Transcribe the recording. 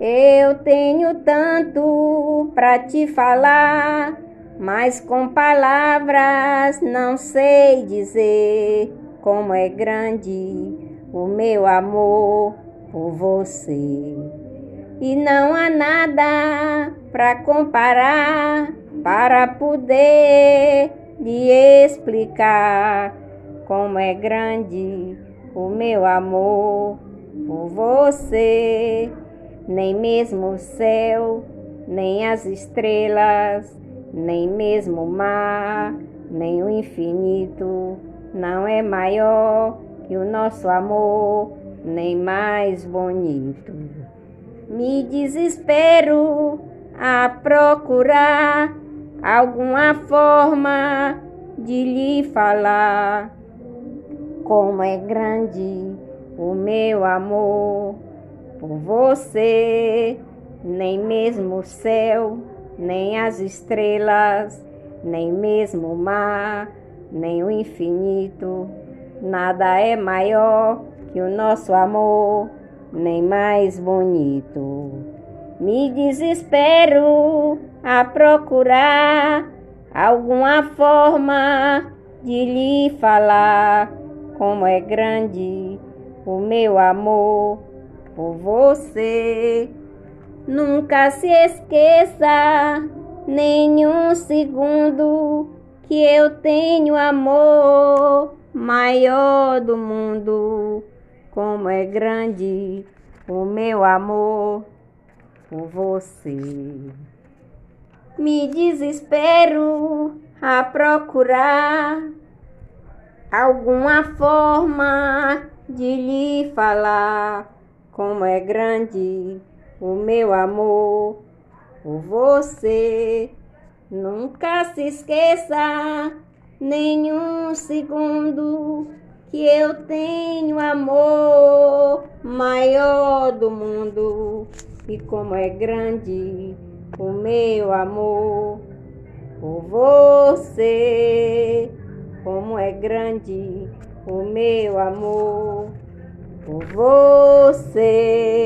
Eu tenho tanto para te falar, mas com palavras não sei dizer como é grande o meu amor por você. E não há nada para comparar, para poder lhe explicar como é grande o meu amor por você. Nem mesmo o céu, nem as estrelas, nem mesmo o mar, nem o infinito não é maior que o nosso amor, nem mais bonito. Me desespero a procurar alguma forma de lhe falar como é grande o meu amor por você. Nem mesmo o céu, nem as estrelas, nem mesmo o mar, nem o infinito, nada é maior que o nosso amor, nem mais bonito. Me desespero a procurar alguma forma de lhe falar como é grande o meu amor por você. Nunca se esqueça, nenhum segundo, que eu tenho amor maior do mundo. Como é grande o meu amor por você. Me desespero a procurar alguma forma de lhe falar como é grande o meu amor por você. Nunca se esqueça, nenhum segundo, que eu tenho amor maior do mundo. E como é grande o meu amor por você como é grande o meu amor por você.